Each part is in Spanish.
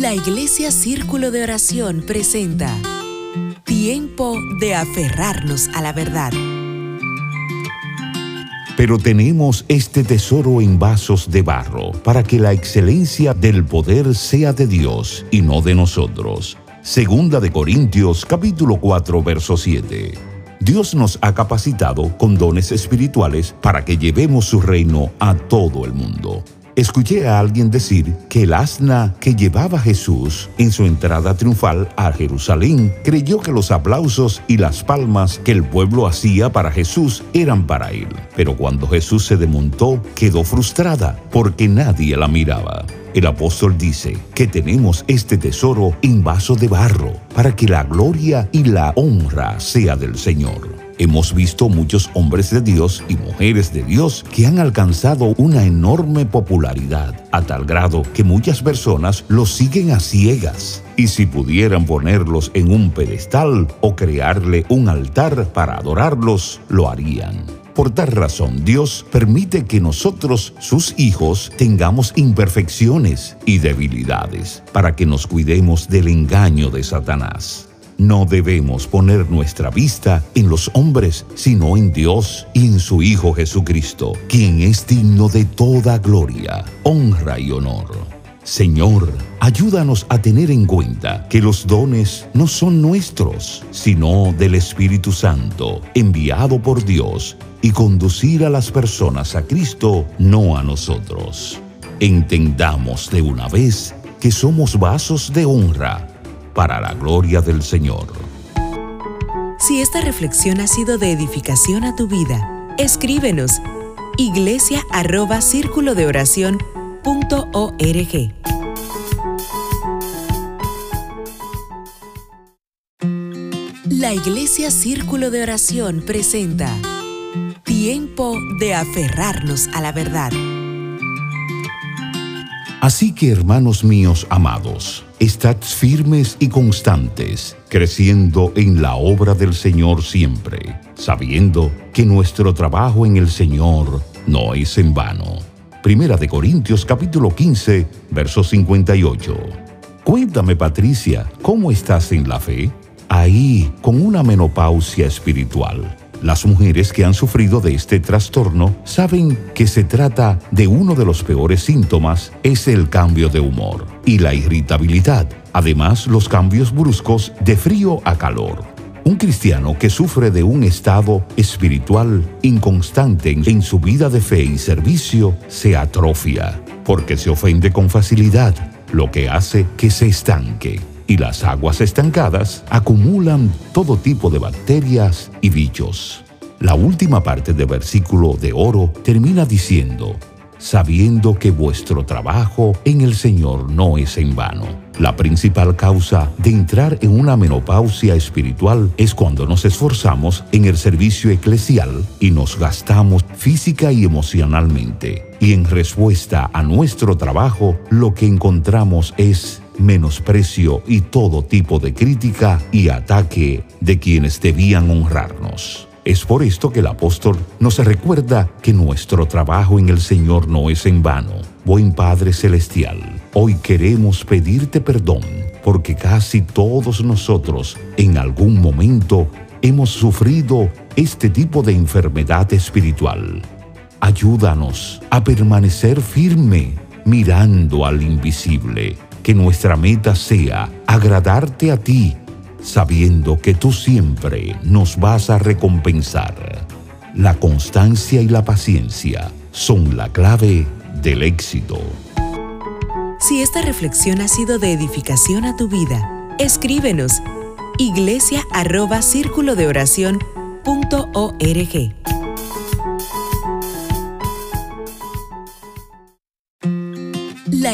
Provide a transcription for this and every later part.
La Iglesia Círculo de Oración presenta Tiempo de aferrarnos a la verdad. Pero tenemos este tesoro en vasos de barro, para que la excelencia del poder sea de Dios y no de nosotros. Segunda de Corintios capítulo 4 verso 7. Dios nos ha capacitado con dones espirituales para que llevemos su reino a todo el mundo. Escuché a alguien decir que el asna que llevaba Jesús en su entrada triunfal a Jerusalén creyó que los aplausos y las palmas que el pueblo hacía para Jesús eran para él. Pero cuando Jesús se desmontó, quedó frustrada porque nadie la miraba. El apóstol dice que tenemos este tesoro en vaso de barro para que la gloria y la honra sea del Señor. Hemos visto muchos hombres de Dios y mujeres de Dios que han alcanzado una enorme popularidad, a tal grado que muchas personas los siguen a ciegas. Y si pudieran ponerlos en un pedestal o crearle un altar para adorarlos, lo harían. Por tal razón, Dios permite que nosotros, sus hijos, tengamos imperfecciones y debilidades, para que nos cuidemos del engaño de Satanás. No debemos poner nuestra vista en los hombres, sino en Dios y en su Hijo Jesucristo, quien es digno de toda gloria, honra y honor. Señor, ayúdanos a tener en cuenta que los dones no son nuestros, sino del Espíritu Santo, enviado por Dios, y conducir a las personas a Cristo, no a nosotros. Entendamos de una vez que somos vasos de honra para la gloria del Señor. Si esta reflexión ha sido de edificación a tu vida, escríbenos iglesia arroba círculo de oración punto org. La Iglesia Círculo de Oración presenta Tiempo de aferrarnos a la verdad. Así que hermanos míos amados, estad firmes y constantes, creciendo en la obra del Señor siempre, sabiendo que nuestro trabajo en el Señor no es en vano. Primera de Corintios capítulo 15, verso 58. Cuéntame Patricia, ¿cómo estás en la fe? Ahí, con una menopausia espiritual las mujeres que han sufrido de este trastorno saben que se trata de uno de los peores síntomas, es el cambio de humor y la irritabilidad, además los cambios bruscos de frío a calor. Un cristiano que sufre de un estado espiritual inconstante en su vida de fe y servicio se atrofia, porque se ofende con facilidad, lo que hace que se estanque y las aguas estancadas acumulan todo tipo de bacterias y bichos. La última parte del versículo de oro termina diciendo, sabiendo que vuestro trabajo en el Señor no es en vano. La principal causa de entrar en una menopausia espiritual es cuando nos esforzamos en el servicio eclesial y nos gastamos física y emocionalmente. Y en respuesta a nuestro trabajo, lo que encontramos es menosprecio y todo tipo de crítica y ataque de quienes debían honrarnos. Es por esto que el apóstol nos recuerda que nuestro trabajo en el Señor no es en vano. Buen Padre Celestial, hoy queremos pedirte perdón porque casi todos nosotros en algún momento hemos sufrido este tipo de enfermedad espiritual. Ayúdanos a permanecer firme mirando al invisible que nuestra meta sea agradarte a ti, sabiendo que tú siempre nos vas a recompensar. La constancia y la paciencia son la clave del éxito. Si esta reflexión ha sido de edificación a tu vida, escríbenos iglesia arroba círculo de oración punto org.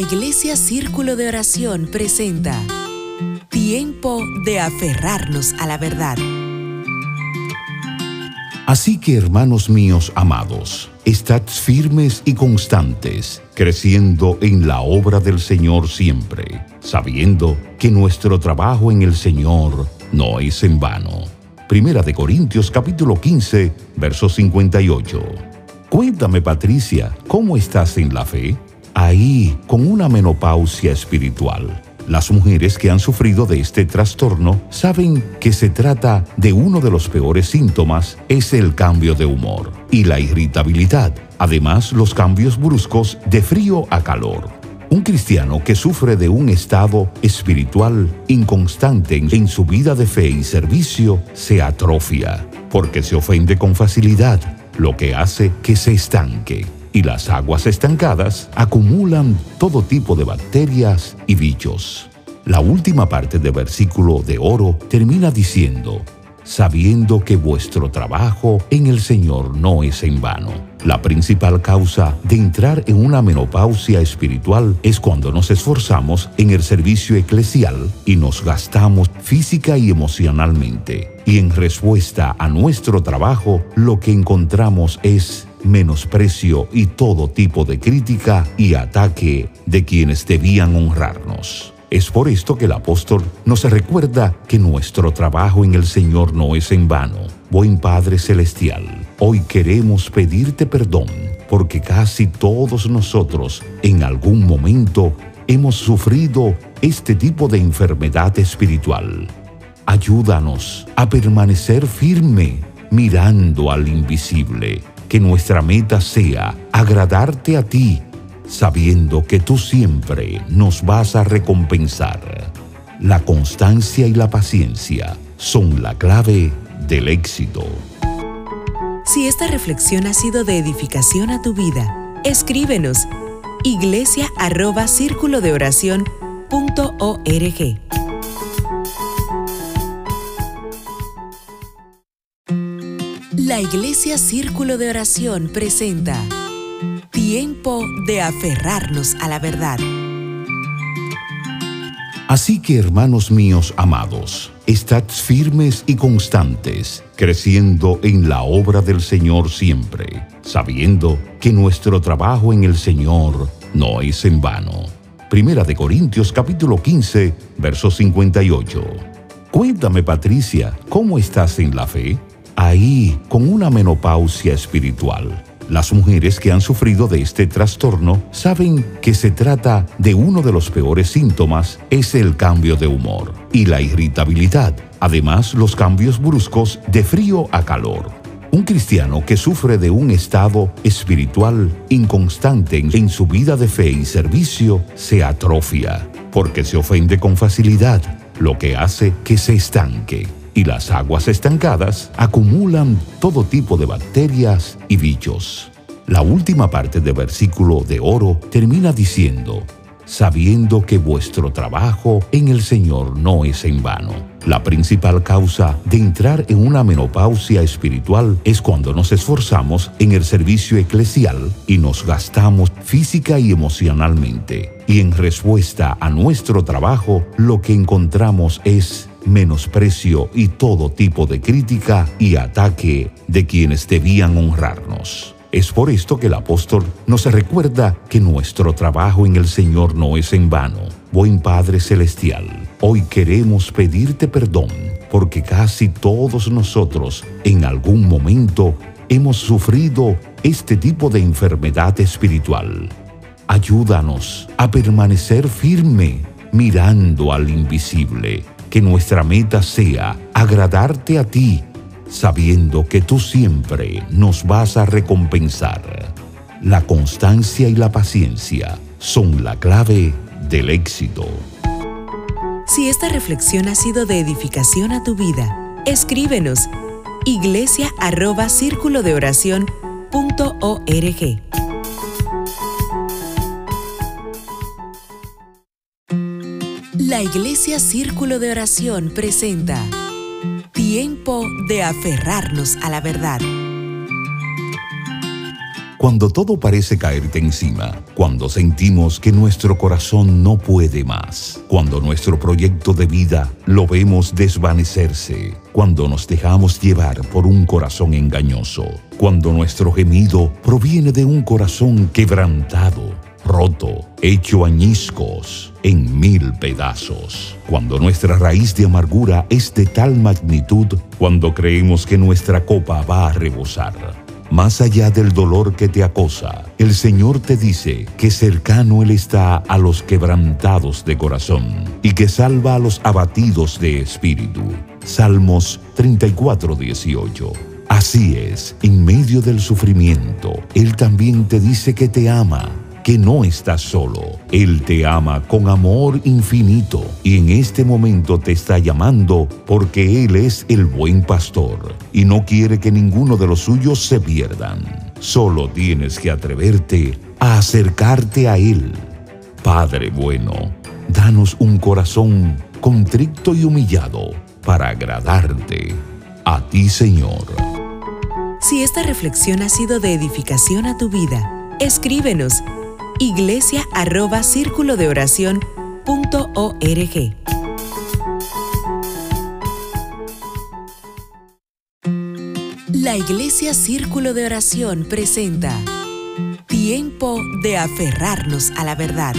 Iglesia Círculo de Oración presenta Tiempo de aferrarnos a la verdad. Así que hermanos míos amados, estad firmes y constantes, creciendo en la obra del Señor siempre, sabiendo que nuestro trabajo en el Señor no es en vano. Primera de Corintios capítulo 15, verso 58. Cuéntame Patricia, ¿cómo estás en la fe? Ahí con una menopausia espiritual. Las mujeres que han sufrido de este trastorno saben que se trata de uno de los peores síntomas, es el cambio de humor y la irritabilidad, además los cambios bruscos de frío a calor. Un cristiano que sufre de un estado espiritual inconstante en su vida de fe y servicio se atrofia, porque se ofende con facilidad, lo que hace que se estanque. Y las aguas estancadas acumulan todo tipo de bacterias y bichos. La última parte del versículo de oro termina diciendo, sabiendo que vuestro trabajo en el Señor no es en vano. La principal causa de entrar en una menopausia espiritual es cuando nos esforzamos en el servicio eclesial y nos gastamos física y emocionalmente. Y en respuesta a nuestro trabajo, lo que encontramos es menosprecio y todo tipo de crítica y ataque de quienes debían honrarnos. Es por esto que el apóstol nos recuerda que nuestro trabajo en el Señor no es en vano. Buen Padre Celestial, hoy queremos pedirte perdón porque casi todos nosotros en algún momento hemos sufrido este tipo de enfermedad espiritual. Ayúdanos a permanecer firme mirando al invisible, que nuestra meta sea agradarte a ti sabiendo que tú siempre nos vas a recompensar. La constancia y la paciencia son la clave del éxito. Si esta reflexión ha sido de edificación a tu vida, escríbenos iglesia arroba círculo de oración punto org. Iglesia Círculo de Oración presenta Tiempo de aferrarnos a la verdad. Así que, hermanos míos amados, estad firmes y constantes, creciendo en la obra del Señor siempre, sabiendo que nuestro trabajo en el Señor no es en vano. Primera de Corintios capítulo 15, verso 58. Cuéntame, Patricia, ¿cómo estás en la fe? Ahí, con una menopausia espiritual las mujeres que han sufrido de este trastorno saben que se trata de uno de los peores síntomas, es el cambio de humor y la irritabilidad, además los cambios bruscos de frío a calor. Un cristiano que sufre de un estado espiritual inconstante en su vida de fe y servicio se atrofia, porque se ofende con facilidad, lo que hace que se estanque y las aguas estancadas acumulan todo tipo de bacterias y bichos. La última parte del versículo de oro termina diciendo, sabiendo que vuestro trabajo en el Señor no es en vano. La principal causa de entrar en una menopausia espiritual es cuando nos esforzamos en el servicio eclesial y nos gastamos física y emocionalmente. Y en respuesta a nuestro trabajo, lo que encontramos es menosprecio y todo tipo de crítica y ataque de quienes debían honrarnos. Es por esto que el apóstol nos recuerda que nuestro trabajo en el Señor no es en vano. Buen Padre Celestial, hoy queremos pedirte perdón porque casi todos nosotros en algún momento hemos sufrido este tipo de enfermedad espiritual. Ayúdanos a permanecer firme mirando al invisible que nuestra meta sea agradarte a ti, sabiendo que tú siempre nos vas a recompensar. La constancia y la paciencia son la clave del éxito. Si esta reflexión ha sido de edificación a tu vida, escríbenos iglesia arroba círculo de oración punto. La Iglesia Círculo de Oración presenta Tiempo de aferrarnos a la verdad. Cuando todo parece caerte encima, cuando sentimos que nuestro corazón no puede más, cuando nuestro proyecto de vida lo vemos desvanecerse, cuando nos dejamos llevar por un corazón engañoso, cuando nuestro gemido proviene de un corazón quebrantado, roto, hecho añiscos, en mil pedazos. Cuando nuestra raíz de amargura es de tal magnitud, cuando creemos que nuestra copa va a rebosar. Más allá del dolor que te acosa, el Señor te dice que cercano Él está a los quebrantados de corazón y que salva a los abatidos de espíritu. Salmos 34, 18. Así es, en medio del sufrimiento, Él también te dice que te ama que no estás solo. Él te ama con amor infinito y en este momento te está llamando porque Él es el buen pastor y no quiere que ninguno de los suyos se pierdan. Solo tienes que atreverte a acercarte a Él. Padre bueno, danos un corazón contrito y humillado para agradarte. A ti, Señor. Si esta reflexión ha sido de edificación a tu vida, escríbenos iglesia arroba círculo de oración punto org. La Iglesia Círculo de Oración presenta Tiempo de aferrarnos a la verdad.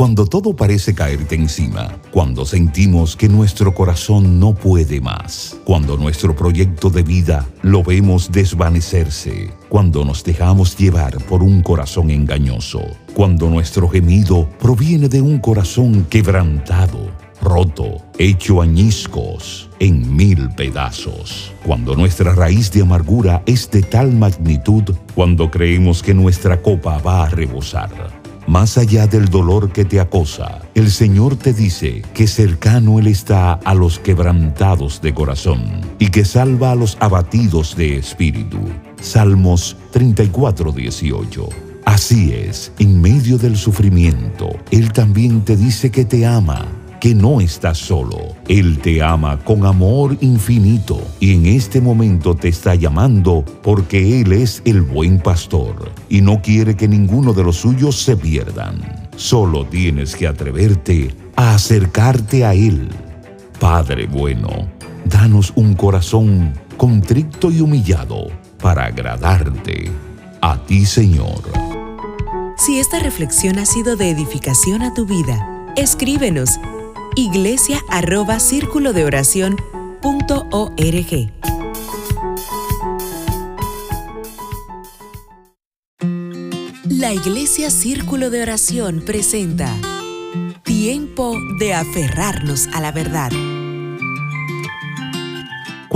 Cuando todo parece caerte encima, cuando sentimos que nuestro corazón no puede más, cuando nuestro proyecto de vida lo vemos desvanecerse, cuando nos dejamos llevar por un corazón engañoso, cuando nuestro gemido proviene de un corazón quebrantado, roto, hecho añiscos, en mil pedazos. Cuando nuestra raíz de amargura es de tal magnitud, cuando creemos que nuestra copa va a rebosar más allá del dolor que te acosa, el Señor te dice que cercano Él está a los quebrantados de corazón y que salva a los abatidos de espíritu. Salmos 34, 18. Así es, en medio del sufrimiento, Él también te dice que te ama que no estás solo. Él te ama con amor infinito y en este momento te está llamando porque Él es el buen pastor y no quiere que ninguno de los suyos se pierdan. Solo tienes que atreverte a acercarte a Él. Padre bueno, danos un corazón contrito y humillado para agradarte. A ti, Señor. Si esta reflexión ha sido de edificación a tu vida, escríbenos iglesia arroba círculo de oración punto org. La Iglesia Círculo de Oración presenta Tiempo de aferrarnos a la verdad.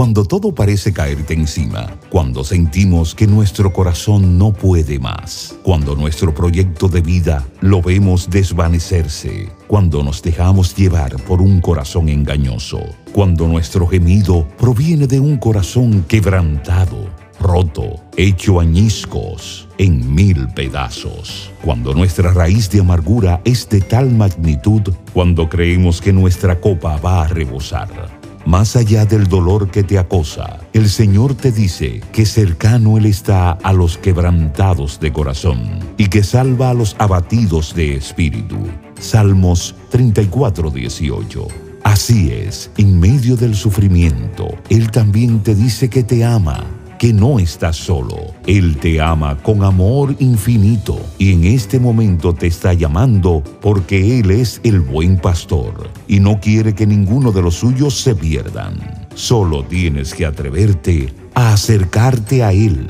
Cuando todo parece caerte encima, cuando sentimos que nuestro corazón no puede más, cuando nuestro proyecto de vida lo vemos desvanecerse, cuando nos dejamos llevar por un corazón engañoso, cuando nuestro gemido proviene de un corazón quebrantado, roto, hecho añiscos, en mil pedazos. Cuando nuestra raíz de amargura es de tal magnitud, cuando creemos que nuestra copa va a rebosar más allá del dolor que te acosa, el Señor te dice que cercano Él está a los quebrantados de corazón y que salva a los abatidos de espíritu. Salmos 34, 18. Así es, en medio del sufrimiento, Él también te dice que te ama que no estás solo. Él te ama con amor infinito y en este momento te está llamando porque Él es el buen pastor y no quiere que ninguno de los suyos se pierdan. Solo tienes que atreverte a acercarte a Él.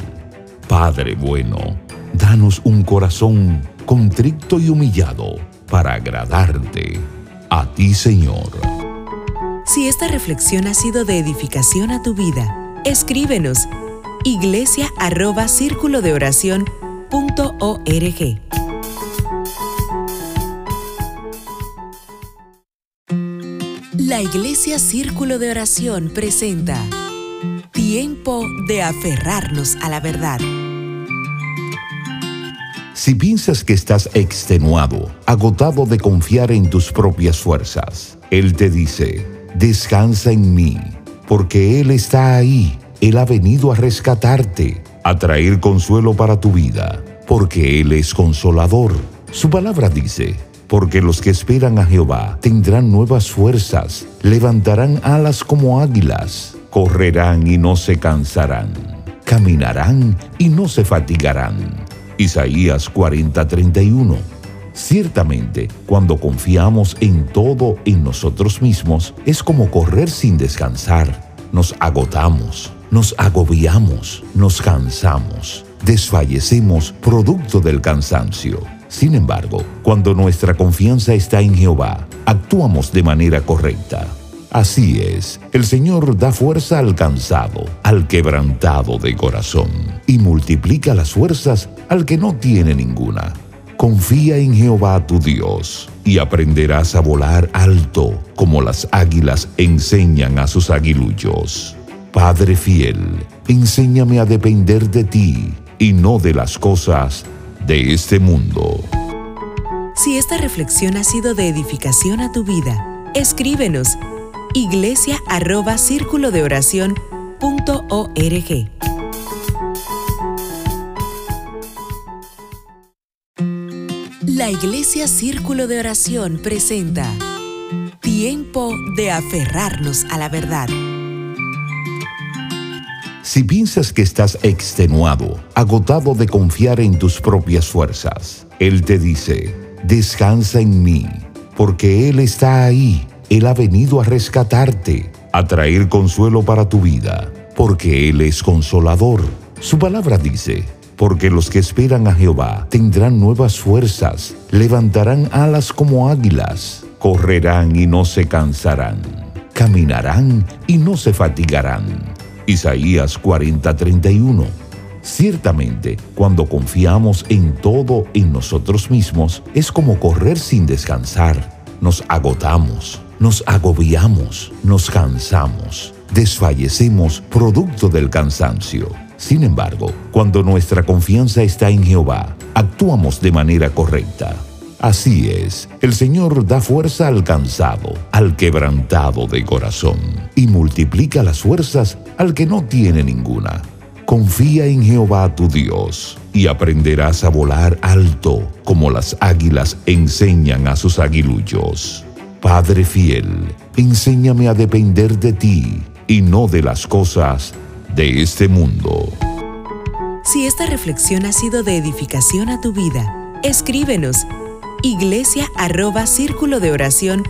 Padre bueno, danos un corazón contrito y humillado para agradarte. A ti, Señor. Si esta reflexión ha sido de edificación a tu vida, escríbenos iglesia arroba círculo de oración punto org. La Iglesia Círculo de Oración presenta Tiempo de aferrarnos a la verdad. Si piensas que estás extenuado, agotado de confiar en tus propias fuerzas, Él te dice, descansa en mí, porque Él está ahí él ha venido a rescatarte, a traer consuelo para tu vida, porque Él es consolador. Su palabra dice, porque los que esperan a Jehová tendrán nuevas fuerzas, levantarán alas como águilas, correrán y no se cansarán, caminarán y no se fatigarán. Isaías 40:31 Ciertamente, cuando confiamos en todo en nosotros mismos, es como correr sin descansar. Nos agotamos nos agobiamos, nos cansamos, desfallecemos producto del cansancio. Sin embargo, cuando nuestra confianza está en Jehová, actuamos de manera correcta. Así es, el Señor da fuerza al cansado, al quebrantado de corazón, y multiplica las fuerzas al que no tiene ninguna. Confía en Jehová tu Dios, y aprenderás a volar alto, como las águilas enseñan a sus aguilullos. Padre fiel, enséñame a depender de ti y no de las cosas de este mundo. Si esta reflexión ha sido de edificación a tu vida, escríbenos iglesia arroba círculo de oración punto. La Iglesia Círculo de Oración presenta Tiempo de aferrarnos a la verdad. Si piensas que estás extenuado, agotado de confiar en tus propias fuerzas, Él te dice, descansa en mí, porque Él está ahí. Él ha venido a rescatarte, a traer consuelo para tu vida, porque Él es consolador. Su palabra dice, porque los que esperan a Jehová tendrán nuevas fuerzas, levantarán alas como águilas, correrán y no se cansarán, caminarán y no se fatigarán Isaías 40:31. Ciertamente, cuando confiamos en todo en nosotros mismos, es como correr sin descansar. Nos agotamos, nos agobiamos, nos cansamos, desfallecemos producto del cansancio. Sin embargo, cuando nuestra confianza está en Jehová, actuamos de manera correcta. Así es, el Señor da fuerza al cansado, al quebrantado de corazón, y multiplica las fuerzas al que no tiene ninguna. Confía en Jehová tu Dios, y aprenderás a volar alto, como las águilas enseñan a sus aguilullos. Padre fiel, enséñame a depender de ti, y no de las cosas de este mundo. Si esta reflexión ha sido de edificación a tu vida, escríbenos iglesia arroba círculo de oración.